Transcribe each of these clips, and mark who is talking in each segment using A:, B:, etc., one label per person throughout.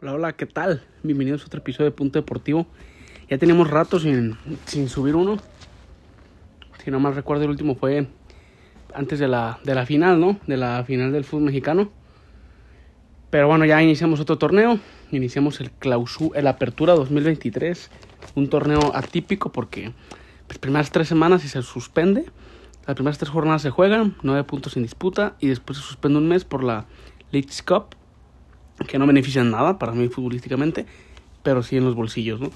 A: Hola, hola, ¿qué tal? Bienvenidos a otro episodio de Punto Deportivo. Ya teníamos rato sin, sin subir uno. Si no mal recuerdo, el último fue antes de la, de la final, ¿no? De la final del fútbol mexicano. Pero bueno, ya iniciamos otro torneo. Iniciamos el clausú, el Apertura 2023. Un torneo atípico porque las primeras tres semanas y se suspende. Las primeras tres jornadas se juegan, nueve puntos en disputa y después se suspende un mes por la Leeds Cup, que no benefician nada para mí futbolísticamente, pero sí en los bolsillos, ¿no?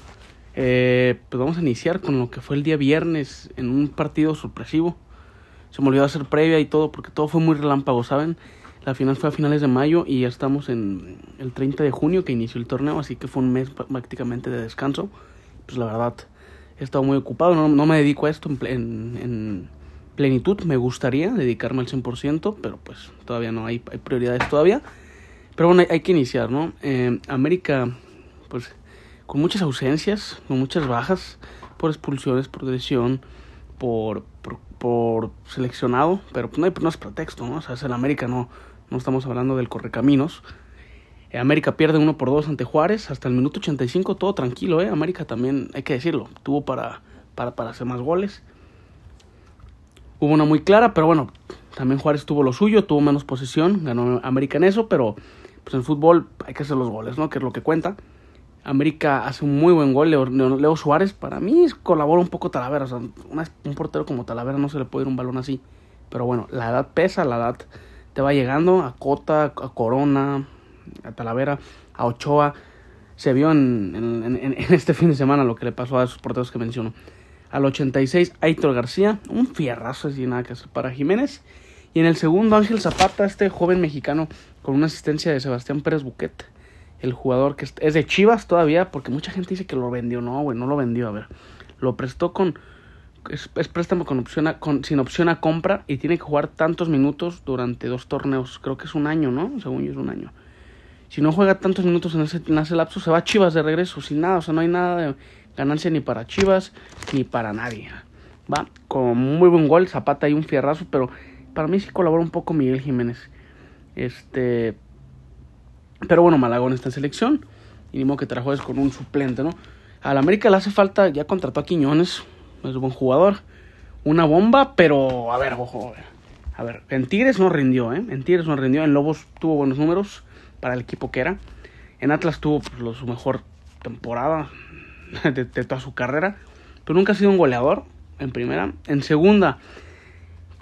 A: Eh, pues vamos a iniciar con lo que fue el día viernes en un partido sorpresivo. Se me olvidó hacer previa y todo porque todo fue muy relámpago, ¿saben? La final fue a finales de mayo y ya estamos en el 30 de junio que inició el torneo, así que fue un mes prácticamente de descanso. Pues la verdad, he estado muy ocupado, no, no me dedico a esto en, en, en, plenitud, me gustaría dedicarme al 100%, pero pues todavía no hay, hay prioridades todavía. Pero bueno, hay, que iniciar, ¿no? Eh, América, pues con muchas ausencias, con muchas bajas, por expulsiones, por lesión, por, por, seleccionado, pero pues no, hay, no es pretexto, ¿no? O sea, es el América, no, no estamos hablando del correcaminos. Eh, América pierde uno por dos ante Juárez hasta el minuto 85, todo tranquilo, ¿eh? América también, hay que decirlo, tuvo para, para, para hacer más goles. Hubo una muy clara, pero bueno, también Juárez tuvo lo suyo, tuvo menos posesión, ganó América en eso, pero pues en fútbol hay que hacer los goles, ¿no? Que es lo que cuenta. América hace un muy buen gol, Leo, Suárez, para mí colabora un poco Talavera, o sea, un portero como Talavera no se le puede ir un balón así, pero bueno, la edad pesa, la edad te va llegando a Cota, a Corona, a Talavera, a Ochoa, se vio en, este fin de semana lo que le pasó a esos porteros que menciono. Al 86, Aitor García, un fierrazo así nada que hacer para Jiménez. Y en el segundo, Ángel Zapata, este joven mexicano con una asistencia de Sebastián Pérez Buquet. El jugador que es de Chivas todavía, porque mucha gente dice que lo vendió. No, güey, no lo vendió. A ver, lo prestó con. Es, préstamo con opción sin opción a compra y tiene que jugar tantos minutos durante dos torneos. Creo que es un año, ¿no? Según yo es un año. Si no juega tantos minutos en ese, en lapso, se va a Chivas de regreso, sin nada. O sea, no hay nada de ganancia ni para Chivas ni para nadie. Va, con muy buen gol, Zapata y un fierrazo, pero para mí sí colabora un poco Miguel Jiménez. Este. Pero bueno, Malagón está en selección. Y ni modo que juegues con un suplente, ¿no? Al América le hace falta, ya contrató a Quiñones, es un buen jugador. Una bomba, pero a ver, ojo, a ver. A ver, en Tigres no rindió, ¿eh? En Tigres no rindió. En Lobos tuvo buenos números para el equipo que era. En Atlas tuvo pues, lo, su mejor temporada de, de toda su carrera. Pero nunca ha sido un goleador en primera. En segunda,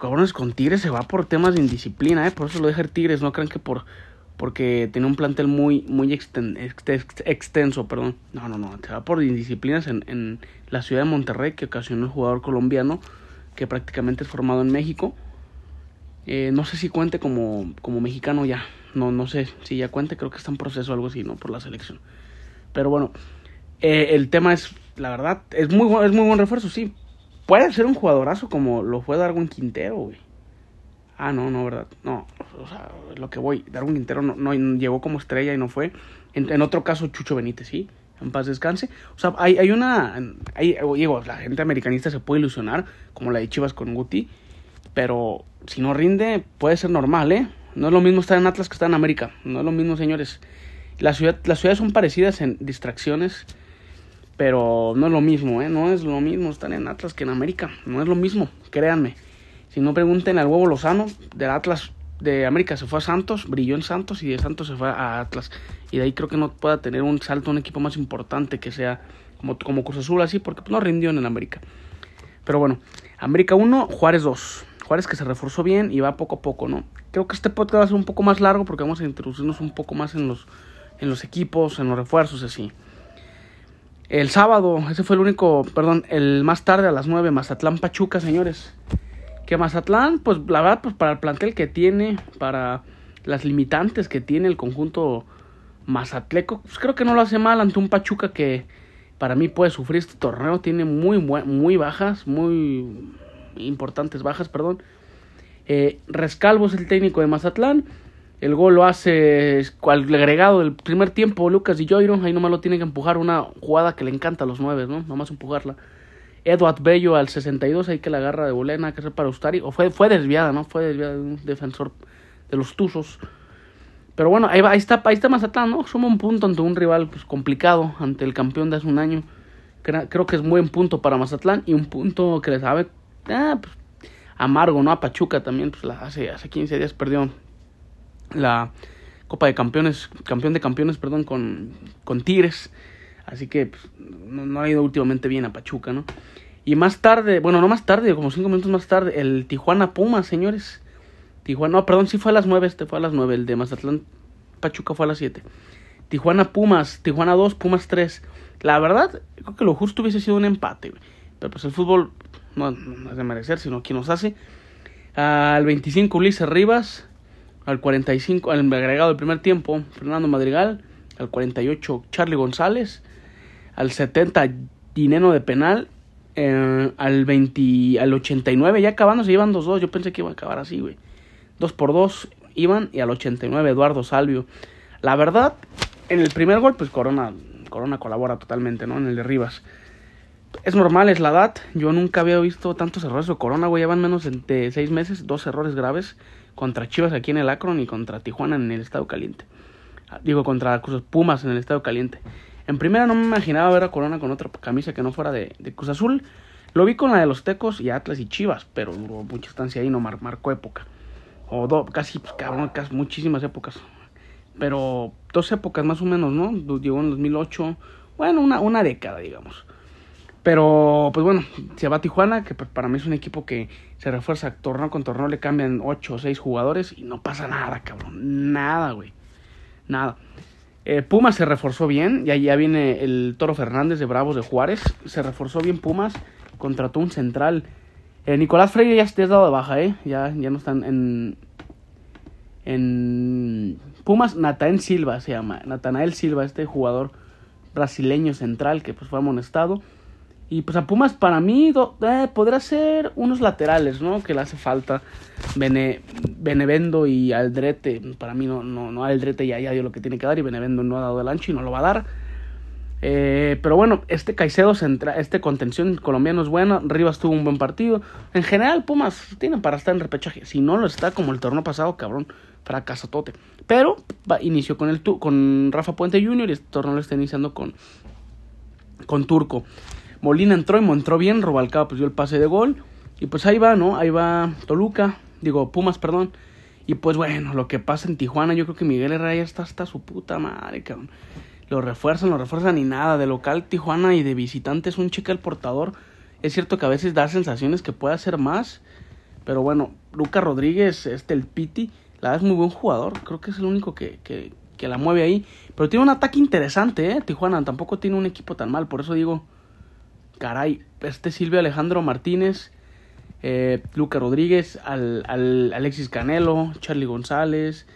A: cabrones con Tigres se va por temas de indisciplina, ¿eh? Por eso lo deja Tigres, no crean que por porque tiene un plantel muy muy exten, ext, extenso, perdón. No, no, no, se va por indisciplinas en, en la ciudad de Monterrey que ocasionó el jugador colombiano que prácticamente es formado en México. Eh, no sé si cuente como, como mexicano ya. No, no sé si ya cuente, creo que está en proceso o algo así, ¿no? Por la selección. Pero bueno, eh, el tema es, la verdad, es muy, es muy buen refuerzo, sí puede ser un jugadorazo como lo fue Darwin Quintero, güey. Ah, no, no, ¿verdad? No, o sea, lo que voy, Darwin Quintero no, no llegó como estrella y no fue. En, otro caso, Chucho Benítez, sí, en paz descanse. O sea, hay, hay una, hay, digo, la gente americanista se puede ilusionar, como la de Chivas con Guti, pero si no rinde, puede ser normal, ¿eh? No es lo mismo estar en Atlas que estar en América, no es lo mismo, señores. La ciudad, las ciudades son parecidas en distracciones, pero no es lo mismo, ¿eh? No es lo mismo estar en Atlas que en América. No es lo mismo, créanme. Si no pregunten al huevo Lozano, del Atlas de América se fue a Santos, brilló en Santos y de Santos se fue a Atlas. Y de ahí creo que no pueda tener un salto a un equipo más importante que sea como, como Cruz Azul así, porque no rindió en el América. Pero bueno, América 1, Juárez 2. Juárez que se reforzó bien y va poco a poco, ¿no? Creo que este podcast va a ser un poco más largo porque vamos a introducirnos un poco más en los, en los equipos, en los refuerzos, así. El sábado, ese fue el único, perdón, el más tarde a las 9, Mazatlán Pachuca, señores. Que Mazatlán, pues la verdad, pues para el plantel que tiene, para las limitantes que tiene el conjunto mazatleco, pues creo que no lo hace mal ante un Pachuca que para mí puede sufrir este torneo. Tiene muy, muy bajas, muy importantes bajas, perdón. Eh, Rescalvo es el técnico de Mazatlán. El gol lo hace al agregado del primer tiempo Lucas y Joiro. Ahí nomás lo tiene que empujar una jugada que le encanta a los nueve, ¿no? Nomás empujarla. Edward Bello al 62, ahí que la agarra de bolena, que es para Ustari. O fue, fue desviada, ¿no? Fue desviada de un defensor de los Tuzos. Pero bueno, ahí, va, ahí, está, ahí está Mazatlán, ¿no? Suma un punto ante un rival pues, complicado, ante el campeón de hace un año. Creo que es buen punto para Mazatlán y un punto que le sabe ah, pues, amargo, ¿no? A Pachuca también, pues hace, hace 15 días perdió la Copa de Campeones, campeón de campeones, perdón, con, con Tigres. Así que pues, no, ha ido últimamente bien a Pachuca, ¿no? Y más tarde, bueno, no más tarde, como cinco minutos más tarde, el Tijuana Pumas, señores. Tijuana, no, perdón, sí fue a las nueve, este fue a las nueve, el de Mazatlán Pachuca fue a las siete. Tijuana Pumas, Tijuana 2, Pumas 3. La verdad, creo que lo justo hubiese sido un empate, Pero pues el fútbol no, no es de merecer, sino quien nos hace. Al 25 Ulises Rivas, al 45, al agregado del primer tiempo, Fernando Madrigal, al 48 Charlie González, al 70 Dineno de penal, eh, al 20, al 89 ya acabando se llevan 2-2, yo pensé que iba a acabar así, güey. 2 por 2 iban y al 89 Eduardo Salvio. La verdad, en el primer gol pues Corona Corona colabora totalmente, ¿no? En el de Rivas. Es normal, es la edad. Yo nunca había visto tantos errores de Corona, güey. Llevan menos de seis meses, dos errores graves contra Chivas aquí en el Akron y contra Tijuana en el Estado Caliente. Ah, digo, contra Cruz Pumas en el Estado Caliente. En primera no me imaginaba ver a Corona con otra camisa que no fuera de, Cruz Azul. Lo vi con la de los Tecos y Atlas y Chivas, pero duró mucha estancia ahí, no marcó época. O do, casi, pues, cabrón, casi muchísimas épocas. Pero dos épocas más o menos, ¿no? Llegó en 2008, bueno, una, una década, digamos. Pero, pues bueno, se va Tijuana, que para mí es un equipo que se refuerza torneo con torneo, le cambian 8 o 6 jugadores y no pasa nada, cabrón. Nada, güey. Nada. Eh, Pumas se reforzó bien, y ya viene el Toro Fernández de Bravos de Juárez. Se reforzó bien Pumas, contrató un central. Eh, Nicolás Freire ya está dado de baja, ¿eh? Ya, ya no están en. En Pumas, Natael Silva se llama. Natanael Silva, este jugador brasileño central que pues fue amonestado. Y pues a Pumas para mí eh, podrá ser unos laterales, ¿no? Que le hace falta. Bene, Benevendo y Aldrete. Para mí no, no, no Aldrete ya, ya dio lo que tiene que dar y Benevendo no ha dado el ancho y no lo va a dar. Eh, pero bueno, este Caicedo, este contención colombiano es bueno. Rivas tuvo un buen partido. En general, Pumas tiene para estar en repechaje. Si no lo está como el torneo pasado, cabrón, fracasotote. Pero va, inició con, el, con Rafa Puente Jr. y este torneo lo está iniciando con, con Turco. Molina entró y entró bien, Robalcaba pues dio el pase de gol. Y pues ahí va, ¿no? Ahí va Toluca, digo Pumas, perdón. Y pues bueno, lo que pasa en Tijuana, yo creo que Miguel Herrera ya está hasta su puta madre, cabrón. Lo refuerzan, lo refuerzan y nada. De local Tijuana y de visitante es un chica el portador. Es cierto que a veces da sensaciones que puede hacer más. Pero bueno, Luca Rodríguez, este el Piti, la es muy buen jugador. Creo que es el único que, que, que la mueve ahí. Pero tiene un ataque interesante, ¿eh? Tijuana tampoco tiene un equipo tan mal. Por eso digo, caray, este Silvio Alejandro Martínez, eh, Luca Rodríguez, al, Alexis Canelo, Charlie González,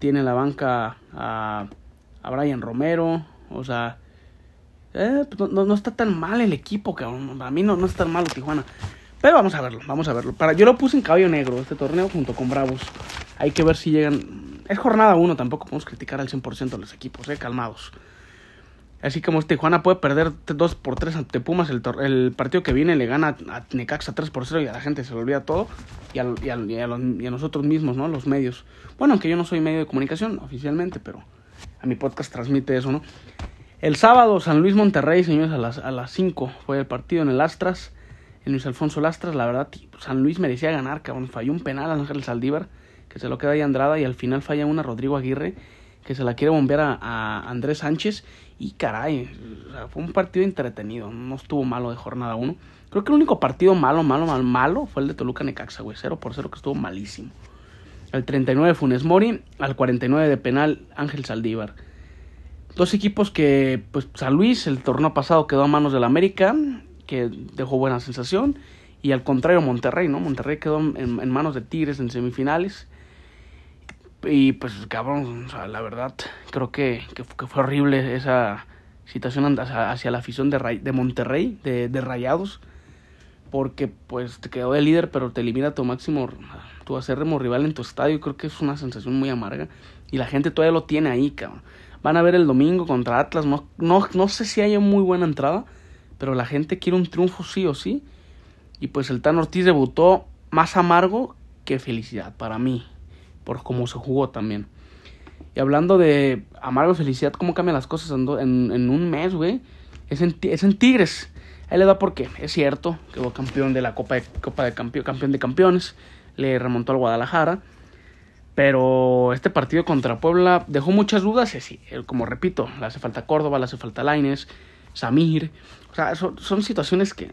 A: tiene la banca a, a Brian Romero, o sea, eh, pues no, está tan mal el equipo, cabrón. A mí no, no es tan malo Tijuana. Pero vamos a verlo, vamos a verlo. Para, yo lo puse en caballo negro este torneo junto con Bravos. Hay que ver si llegan. Es jornada uno, tampoco podemos criticar al 100% a los equipos, eh, calmados. Así como este Tijuana puede perder 2 por 3 ante Pumas, el, el, partido que viene le gana a Necaxa 3 por 0 y a la gente se le olvida todo. Y a, nosotros mismos, ¿no? Los medios. Bueno, aunque yo no soy medio de comunicación oficialmente, pero a mi podcast transmite eso, ¿no? El sábado, San Luis Monterrey, señores, a las, a las 5 fue el partido en el Astras, en Luis Alfonso Lastras. La verdad, San Luis merecía ganar, cabrón. Falló un penal a Ángel Saldívar, que se lo queda ahí Andrada, y al final falla una Rodrigo Aguirre que se la quiere bombear a, Andrés Sánchez. Y caray, fue un partido entretenido, no estuvo malo de jornada 1. Creo que el único partido malo, malo, malo, malo fue el de Toluca Necaxa, güey, 0 por 0 que estuvo malísimo. El 39 Funes Mori, al 49 de penal Ángel Saldívar. Dos equipos que, pues San Luis, el torneo pasado quedó a manos del América, que dejó buena sensación. Y al contrario, Monterrey, ¿no? Monterrey quedó en manos de Tigres en semifinales. Y pues, cabrón, o sea, la verdad, creo que, que, fue horrible esa situación hacia, la afición de, de Monterrey, de, de, Rayados, porque pues te quedó de líder, pero te elimina tu máximo, tu acérrimo rival en tu estadio. Creo que es una sensación muy amarga. Y la gente todavía lo tiene ahí, cabrón. Van a ver el domingo contra Atlas. No, no, no sé si haya muy buena entrada, pero la gente quiere un triunfo sí o sí. Y pues el Tan Ortiz debutó más amargo que felicidad para mí por cómo se jugó también. Y hablando de amargo felicidad, cómo cambian las cosas en, en, un mes, güey. Es en, es en Tigres. Ahí le da porque es cierto, quedó campeón de la Copa de, Copa de campeón, campeón de Campeones. Le remontó al Guadalajara. Pero este partido contra Puebla dejó muchas dudas. Sí, como repito, le hace falta Córdoba, le hace falta Laines, Samir. O sea, son, son situaciones que,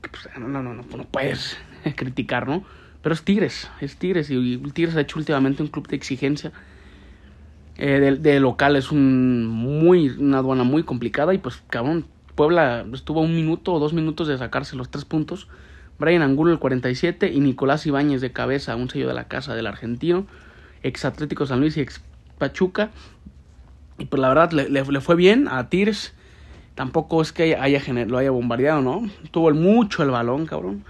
A: pues, no, no, no, no, no puedes criticar, ¿no? Pero es Tigres, es Tigres. Y Tigres ha hecho últimamente un club de exigencia. Eh, de, local es un muy, una aduana muy complicada. Y pues, cabrón, Puebla estuvo un minuto o dos minutos de sacarse los tres puntos. Brian Angulo el 47 y Nicolás Ibáñez de cabeza, un sello de la casa del argentino, ex Atlético San Luis y ex Pachuca. Y pues la verdad le, le, fue bien a Tigres. Tampoco es que haya, lo haya bombardeado, ¿no? Tuvo mucho el balón, cabrón.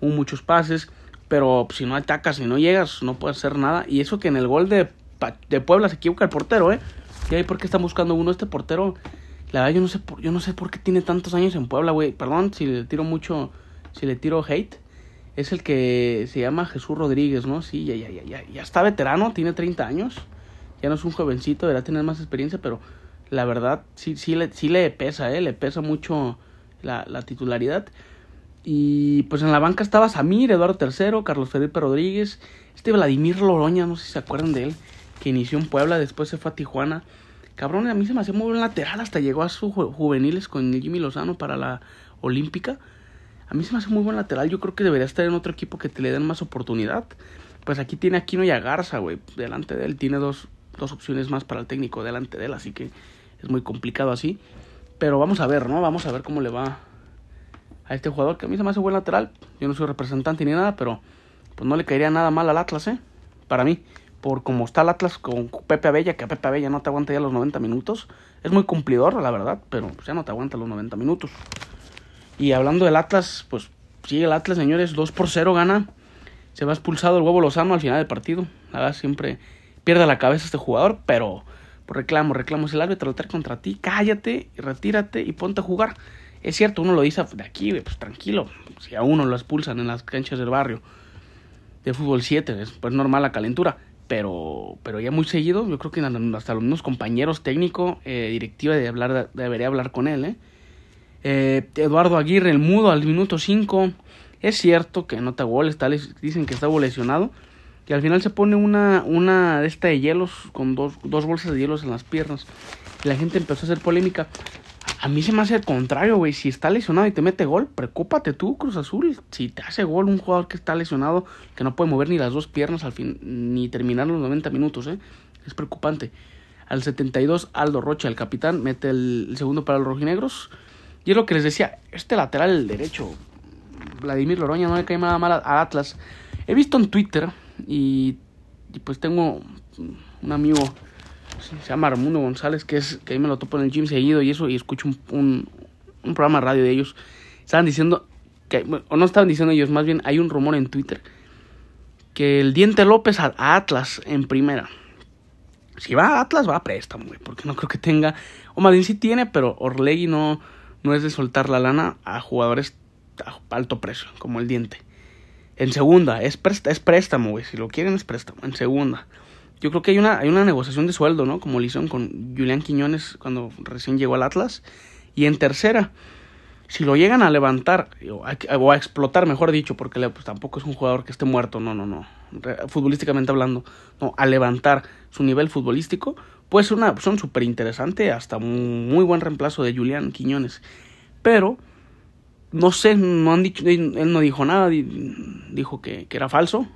A: Hubo muchos pases. Pero si no atacas, si no llegas, no puedes hacer nada. Y eso que en el gol de, de Puebla se equivoca el portero, ¿eh? ¿Y ahí por qué están buscando uno este portero? La verdad, yo no sé por, yo no sé por qué tiene tantos años en Puebla, güey. Perdón si le tiro mucho, si le tiro hate. Es el que se llama Jesús Rodríguez, ¿no? Sí, ya, ya, ya, ya, ya está veterano, tiene 30 años. Ya no es un jovencito, deberá tener más experiencia, pero la verdad sí, sí, le, sí le pesa, ¿eh? Le pesa mucho la, la titularidad. Y pues en la banca estaba Samir, Eduardo III, Carlos Felipe Rodríguez, este Vladimir Loroña, no sé si se acuerdan de él, que inició en Puebla, después se fue a Tijuana. Cabrón, a mí se me hacía muy buen lateral, hasta llegó a sus juveniles con Jimmy Lozano para la Olímpica. A mí se me hace muy buen lateral, yo creo que debería estar en otro equipo que te le den más oportunidad. Pues aquí tiene Aquino y a Garza, güey, delante de él. Tiene dos, dos opciones más para el técnico delante de él, así que es muy complicado así. Pero vamos a ver, ¿no? Vamos a ver cómo le va a este jugador, que a mí se me hace buen lateral. Yo no soy representante ni nada, pero pues no le caería nada mal al Atlas, ¿eh? Para mí, por como está el Atlas con Pepe Abella, que a Pepe Abella no te aguanta ya los 90 minutos. Es muy cumplidor, la verdad, pero pues, ya no te aguanta los 90 minutos. Y hablando del Atlas, pues sigue el Atlas, señores, 2 por 0 gana. Se va expulsado el huevo Lozano al final del partido. La verdad, siempre pierde la cabeza este jugador, pero por reclamo, reclamo, si el árbitro lo contra ti, cállate, retírate y ponte a jugar. Es cierto, uno lo dice de aquí, pues tranquilo, si a uno lo expulsan en las canchas del barrio de fútbol 7, es pues normal la calentura, pero, pero ya muy seguido, yo creo que hasta los mismos compañeros técnicos, eh, directiva de hablar, debería hablar con él. ¿eh? Eh, Eduardo Aguirre, el mudo al minuto 5, es cierto que nota goles, dicen que está lesionado, y al final se pone una, una de esta de hielos con dos, dos bolsas de hielos en las piernas. Y la gente empezó a hacer polémica. A mí se me hace el contrario, güey. Si está lesionado y te mete gol, preocúpate tú, Cruz Azul. Si te hace gol un jugador que está lesionado, que no puede mover ni las dos piernas al fin, ni terminar los 90 minutos, ¿eh? Es preocupante. Al 72, Aldo Rocha, el capitán, mete el, segundo para los rojinegros. Y es lo que les decía, este lateral el derecho, Vladimir Loroña, no le cae nada mal a Atlas. He visto en Twitter y, pues tengo un amigo, se llama Armundo González, que es que ahí me lo topo en el gym seguido y eso, y escucho un, un, programa radio de ellos. Estaban diciendo, que, o no estaban diciendo ellos, más bien hay un rumor en Twitter, que el Diente López a, Atlas en primera. Si va a Atlas, va a préstamo, güey, porque no creo que tenga, o más sí tiene, pero Orlegui no, no es de soltar la lana a jugadores a alto precio, como el Diente. En segunda, es, es préstamo, güey. Si lo quieren, es préstamo. En segunda. Yo creo que hay una, hay una negociación de sueldo, ¿no? Como le hicieron con Julián Quiñones cuando recién llegó al Atlas. Y en tercera, si lo llegan a levantar, o a, explotar, mejor dicho, porque pues, tampoco es un jugador que esté muerto, no, no, no. Futbolísticamente hablando, no, a levantar su nivel futbolístico, puede ser una opción súper interesante, hasta un muy buen reemplazo de Julián Quiñones. Pero no sé, no han dicho, él no dijo nada, dijo que era falso.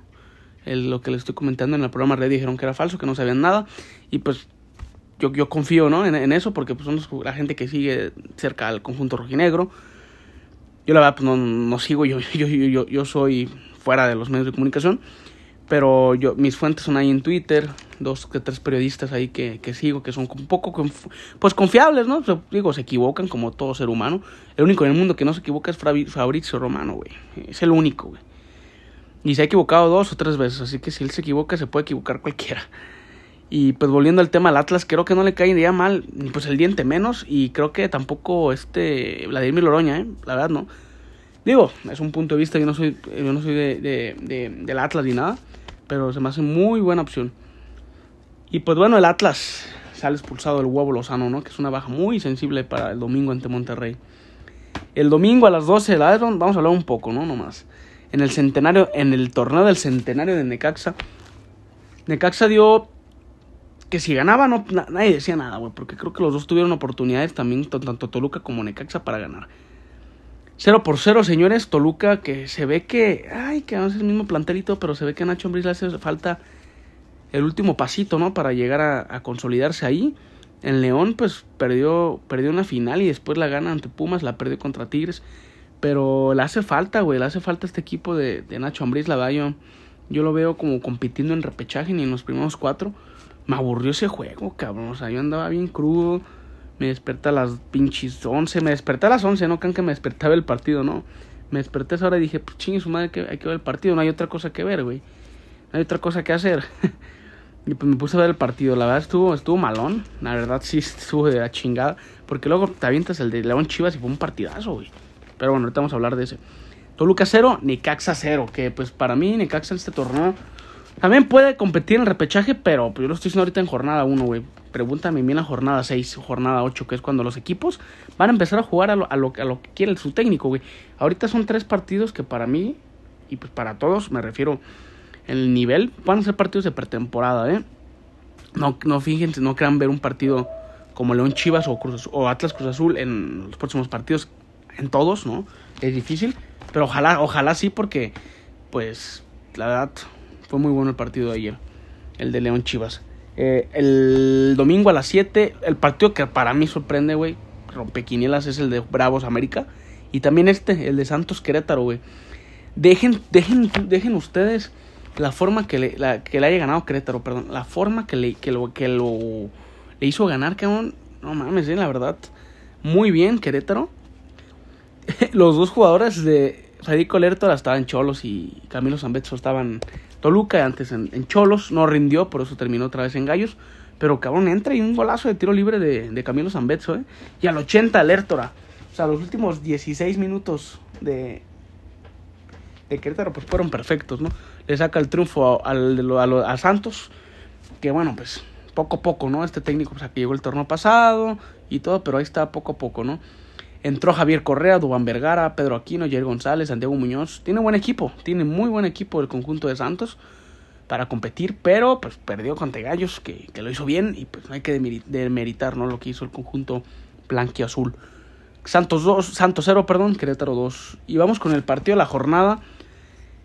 A: Lo que le estoy comentando en el programa Red dijeron que era falso, que no sabían nada. Y pues yo, yo confío ¿no? en, eso porque pues, son la gente que sigue cerca al conjunto rojinegro. Yo la verdad pues, no, no sigo, yo, yo, yo, yo soy fuera de los medios de comunicación. Pero yo, mis fuentes son ahí en Twitter, dos tres periodistas ahí que, que sigo, que son un poco pues confiables, ¿no? digo, se equivocan como todo ser humano. El único en el mundo que no se equivoca es Fabrizio Romano, güey. Es el único, güey. Y se ha equivocado dos o tres veces, así que si él se equivoca, se puede equivocar cualquiera. Y pues volviendo al tema del Atlas, creo que no le cae ya mal, ni pues el diente menos, y creo que tampoco este Vladimir Loroña, ¿eh? La verdad, no. Digo, es un punto de vista, yo no soy, yo no soy de, de, de, del Atlas ni nada, pero se me hace muy buena opción. Y pues bueno, el Atlas sale expulsado el huevo Lozano, ¿no? Que es una baja muy sensible para el domingo ante Monterrey. El domingo a las 12 la vamos a hablar un poco, ¿no? Nomás. En el centenario, en el torneo del centenario de Necaxa. Necaxa dio que si ganaba no nadie decía nada, güey, porque creo que los dos tuvieron oportunidades también tanto Toluca como Necaxa para ganar. 0 por 0, señores, Toluca que se ve que ay, que no es el mismo plantelito, pero se ve que a Nacho Ambriz le hace falta el último pasito, ¿no? Para llegar a, consolidarse ahí. En León, pues perdió, perdió una final y después la gana ante Pumas, la perdió contra Tigres. Pero le hace falta, güey, le hace falta este equipo de, Nacho Ambriz, la verdad, yo, lo veo como compitiendo en repechaje ni en los primeros cuatro. Me aburrió ese juego, cabrón. O sea, yo andaba bien crudo. Me desperté a las pinches 11. Me desperté a las 11, no crean que me despertaba el partido, ¿no? Me desperté esa hora y dije, pues chingue su madre, que hay que ver el partido. No hay otra cosa que ver, güey. No hay otra cosa que hacer. Y pues me puse a ver el partido. La verdad estuvo, estuvo malón. La verdad sí estuvo de la chingada. Porque luego te avientas el de León Chivas y fue un partidazo, güey. Pero bueno, ahorita vamos a hablar de ese. Toluca 0, Necaxa 0. Que pues para mí Necaxa en este torneo también puede competir en repechaje. Pero pues, yo lo estoy diciendo ahorita en jornada 1, güey. Pregúntame bien la jornada 6 jornada 8, que es cuando los equipos van a empezar a jugar a lo, a lo, a lo que quiere su técnico, güey. Ahorita son tres partidos que para mí, y pues para todos, me refiero el nivel, van a ser partidos de pretemporada, ¿eh? No, no fíjense, no crean ver un partido como León Chivas o, Cruz, o Atlas Cruz Azul en los próximos partidos, en todos, ¿no? Es difícil, pero ojalá, ojalá sí, porque, pues, la verdad, fue muy bueno el partido de ayer, el de León Chivas. Eh, el domingo a las 7, el partido que para mí sorprende, güey, rompequinielas, es el de Bravos América. Y también este, el de Santos Querétaro, güey. Dejen, dejen, dejen ustedes la forma que le, la, que le haya ganado Querétaro, perdón, la forma que le, que lo, que lo le hizo ganar, cabrón, no mames, eh, la verdad, muy bien Querétaro. Los dos jugadores de Federico Lertora estaban Cholos y Camilo Zambetso estaban Toluca, antes en, Cholos, no rindió, por eso terminó otra vez en Gallos. Pero cabrón, entra y un golazo de tiro libre de, Camilo Zambetso, ¿eh? Y al 80 Lertora. O sea, los últimos 16 minutos de, de Querétaro pues fueron perfectos, ¿no? le saca el triunfo al, a, Santos, que bueno, pues poco a poco, ¿no? Este técnico, pues aquí llegó el torneo pasado y todo, pero ahí está poco a poco, ¿no? Entró Javier Correa, Dubán Vergara, Pedro Aquino, Jair González, Santiago Muñoz. Tiene buen equipo, tiene muy buen equipo el conjunto de Santos para competir, pero pues perdió con Gallos, que, que lo hizo bien y pues no hay que demeritar, ¿no? Lo que hizo el conjunto blanquiazul. Santos 2, Santos 0, perdón, Querétaro 2. Y vamos con el partido de la jornada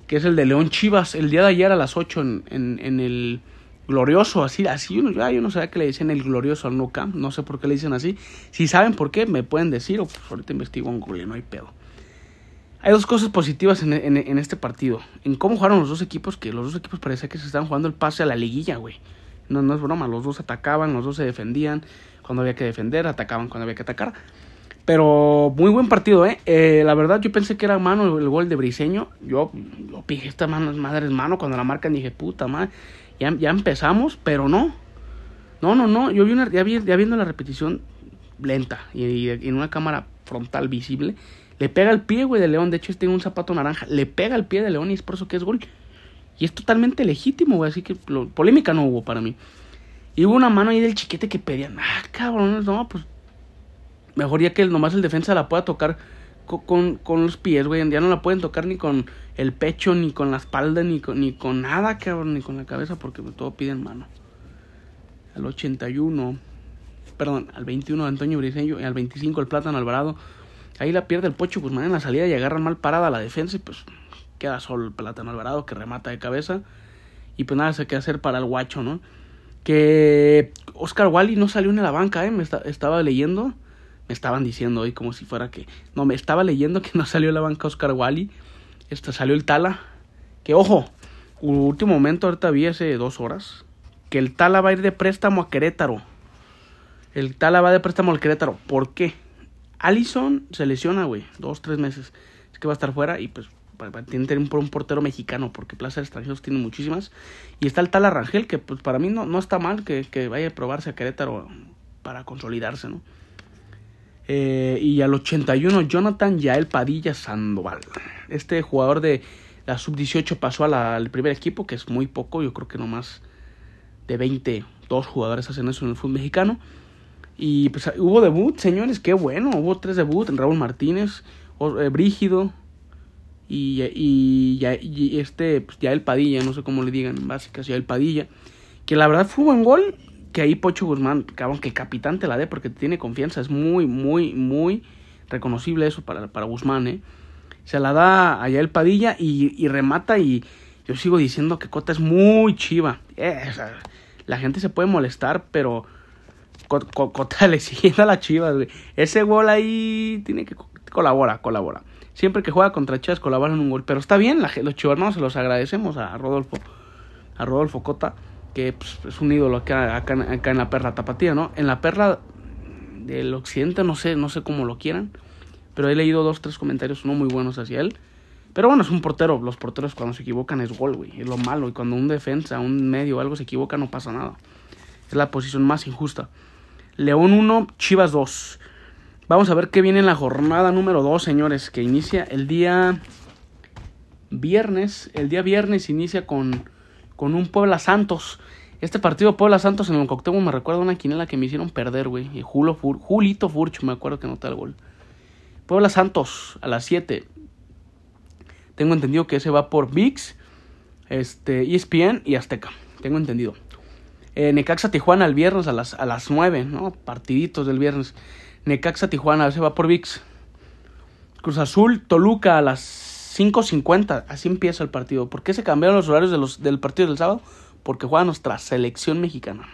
A: que es el de León Chivas, el día de ayer a las 8 en, en, el glorioso, así, así yo, yo no sabía que le decían el glorioso al No no sé por qué le dicen así. Si saben por qué, me pueden decir, o pues ahorita investigo en Google, no hay pedo. Hay dos cosas positivas en, este partido. En cómo jugaron los dos equipos, que los dos equipos parecía que se estaban jugando el pase a la liguilla, güey. No, no es broma, los dos atacaban, los dos se defendían. Cuando había que defender, atacaban cuando había que atacar. Pero muy buen partido, ¿eh? ¿eh? La verdad, yo pensé que era mano el, gol de Briseño. Yo lo pije, esta mano madre es mano. Cuando la marcan dije, puta madre, ya, ya empezamos, pero no. No, no, no. Yo vi una, ya, vi, ya viendo la repetición lenta y, en una cámara frontal visible. Le pega el pie, güey, de León. De hecho, este tiene un zapato naranja. Le pega el pie de León y es por eso que es gol. Y es totalmente legítimo, güey. Así que polémica no hubo para mí. Y hubo una mano ahí del chiquete que pedían, ah, cabrón, no, pues Mejor ya que nomás el defensa la pueda tocar con, con, los pies, güey. Ya no la pueden tocar ni con el pecho, ni con la espalda, ni con, ni con nada, cabrón, ni con la cabeza, porque todo piden mano. Al 81, perdón, al 21 Antonio Briseño y al 25 el Plátano Alvarado. Ahí la pierde el Pocho Guzmán en la salida y agarran mal parada la defensa y pues queda solo el Plátano Alvarado que remata de cabeza. Y pues nada se queda hacer para el guacho, ¿no? Que Oscar Wally no salió en la banca, ¿eh? Me estaba leyendo me estaban diciendo hoy como si fuera que... No, me estaba leyendo que no salió la banca Oscar Wally. Esta salió el Tala. Que ojo, último momento, ahorita vi hace dos horas, que el Tala va a ir de préstamo a Querétaro. El Tala va de préstamo al Querétaro. ¿Por qué? Allison se lesiona, güey, dos, tres meses. Es que va a estar fuera y pues tiene que tener un, portero mexicano porque plazas extranjeros tiene muchísimas. Y está el Tala Rangel, que pues para mí no, no está mal que, que vaya a probarse a Querétaro para consolidarse, ¿no? Eh, y al 81, Jonathan Yael Padilla Sandoval. Este jugador de la sub-18 pasó al primer equipo, que es muy poco, yo creo que no más de 20 Dos jugadores hacen eso en el fútbol mexicano. Y pues hubo debut, señores, qué bueno. Hubo tres debut, Raúl Martínez, eh, Brígido y, y, este, pues ya el Padilla, no sé cómo le digan, básicas, ya el Padilla. Que la verdad fue buen gol. Que ahí Pocho Guzmán, cabrón, que el capitán te la dé porque tiene confianza. Es muy, muy, muy reconocible eso para, para Guzmán, ¿eh? Se la da allá el Padilla y, remata y yo sigo diciendo que Cota es muy chiva. Eh, la gente se puede molestar, pero Cota le sigue a la chiva. Ese gol ahí tiene que colabora, colabora. Siempre que juega contra Chivas colabora en un gol. Pero está bien, la, los chivarmanos se los agradecemos a Rodolfo, a Rodolfo Cota, que pues, es un ídolo acá, en la perla tapatía, ¿no? En la perla del occidente, no sé, no sé cómo lo quieran. Pero he leído dos, tres comentarios no muy buenos hacia él. Pero bueno, es un portero. Los porteros cuando se equivocan es gol, güey. Es lo malo. Y cuando un defensa, un medio o algo se equivoca, no pasa nada. Es la posición más injusta. León 1, Chivas 2. Vamos a ver qué viene en la jornada número 2, señores. Que inicia el día viernes. El día viernes inicia con, con un Puebla Santos. Este partido Puebla Santos en el Coctebo me recuerda una quinela que me hicieron perder, güey. Y Julito Furch, me acuerdo que notó el gol. Puebla Santos a las 7. Tengo entendido que ese va por VIX, este, ESPN y Azteca. Tengo entendido. Eh, Necaxa Tijuana el viernes a las, a las 9, ¿no? Partiditos del viernes. Necaxa Tijuana, ese va por VIX. Cruz Azul Toluca a las 5.50. Así empieza el partido. ¿Por qué se cambiaron los horarios de los, del partido del sábado? Porque juega nuestra selección mexicana.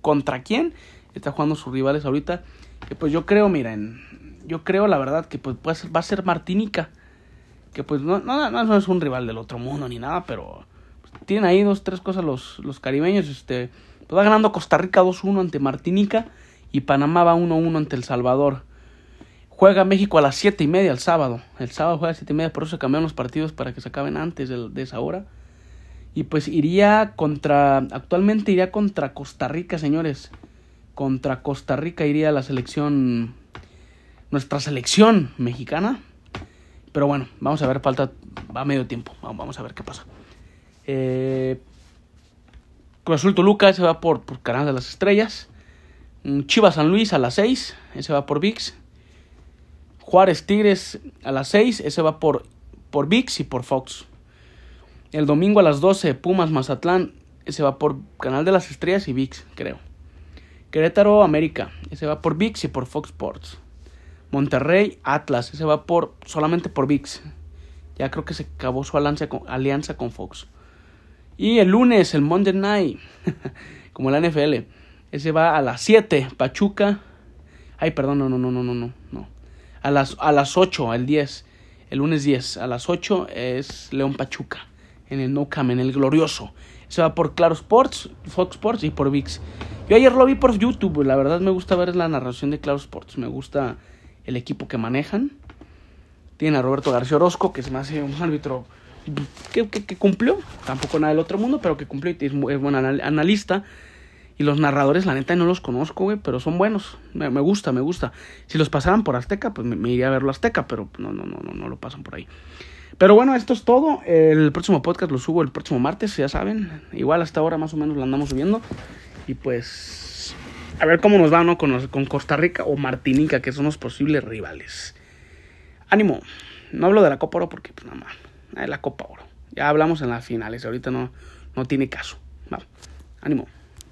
A: ¿Contra quién? Está jugando sus rivales ahorita. Que pues yo creo, miren, yo creo la verdad que pues va a ser Martinica que pues no, no, no, es un rival del otro mundo ni nada, pero pues, tienen ahí dos, tres cosas los, los caribeños. Este, pues, va ganando Costa Rica 2-1 ante Martinica y Panamá va 1-1 ante El Salvador. Juega México a las 7 y media el sábado. El sábado juega a las 7 y media, por eso se cambiaron los partidos para que se acaben antes de, esa hora. Y pues iría contra, actualmente iría contra Costa Rica, señores. Contra Costa Rica iría la selección, nuestra selección mexicana. Pero bueno, vamos a ver, falta, va medio tiempo. Vamos a ver qué pasa. Eh, Cruz Azul Toluca, ese va por, por Canal de las Estrellas. Mm, Chivas San Luis a las 6, ese va por VIX. Juárez Tigres a las 6, ese va por, por VIX y por Fox. El domingo a las 12, Pumas Mazatlán, ese va por Canal de las Estrellas y VIX, creo. Querétaro América, ese va por VIX y por Fox Sports. Monterrey, Atlas. Ese va por solamente por VIX. Ya creo que se acabó su alianza con, alianza con Fox. Y el lunes, el Monday Night, como la NFL. Ese va a las 7, Pachuca. Ay, perdón, no, no, no, no, no, no. A las, a las 8, el 10. El lunes 10, a las 8 es León Pachuca. En el No Cam, en el glorioso. Ese va por Claro Sports, Fox Sports y por VIX. Yo ayer lo vi por YouTube. La verdad me gusta ver la narración de Claro Sports. Me gusta el equipo que manejan. Tienen a Roberto García Orozco, que es más un árbitro que, cumplió, tampoco nada del otro mundo, pero que cumplió y es, buen analista. Y los narradores, la neta, no los conozco, güey, pero son buenos. Me, gusta, me gusta. Si los pasaran por Azteca, pues me, iría a verlo Azteca, pero no, no, no, no, no lo pasan por ahí. Pero bueno, esto es todo. El próximo podcast lo subo el próximo martes, ya saben. Igual hasta ahora más o menos lo andamos subiendo. Y pues a ver cómo nos va, ¿no? Con, con Costa Rica o Martinica, que son los posibles rivales. Ánimo. No hablo de la Copa Oro porque, pues nada más. La Copa Oro. Ya hablamos en las finales. Ahorita no, no tiene caso. Vamos. Ánimo.